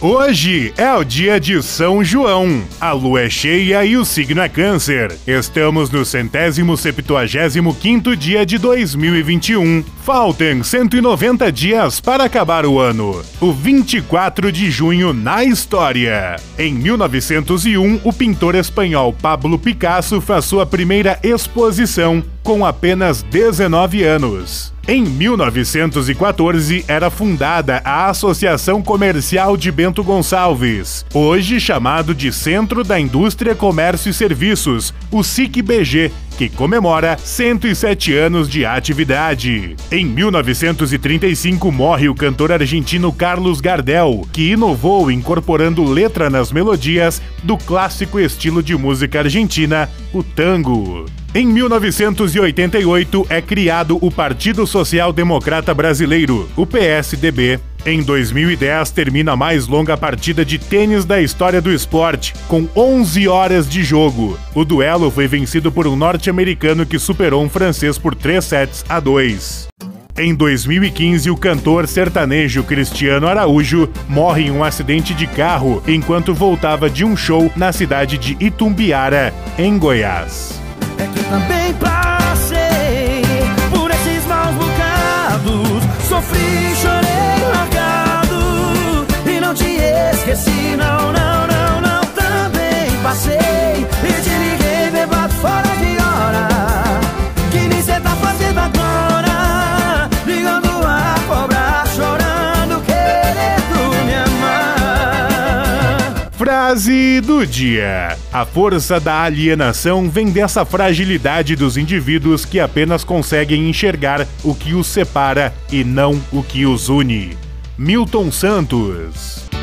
Hoje é o dia de São João. A lua é cheia e o signo é câncer. Estamos no centésimo septuagésimo quinto dia de 2021. Faltam 190 dias para acabar o ano. O 24 de junho na história. Em 1901, o pintor espanhol Pablo Picasso faz sua primeira exposição com apenas 19 anos. Em 1914 era fundada a Associação Comercial de Bento Gonçalves, hoje chamado de Centro da Indústria, Comércio e Serviços, o SIC-BG, que comemora 107 anos de atividade. Em 1935 morre o cantor argentino Carlos Gardel, que inovou incorporando letra nas melodias do clássico estilo de música argentina, o tango. Em 1988 é criado o Partido Social Democrata Brasileiro, o PSDB. Em 2010 termina a mais longa partida de tênis da história do esporte, com 11 horas de jogo. O duelo foi vencido por um norte-americano que superou um francês por 3 sets a 2. Em 2015, o cantor sertanejo Cristiano Araújo morre em um acidente de carro enquanto voltava de um show na cidade de Itumbiara, em Goiás. É Frase do dia: A força da alienação vem dessa fragilidade dos indivíduos que apenas conseguem enxergar o que os separa e não o que os une. Milton Santos.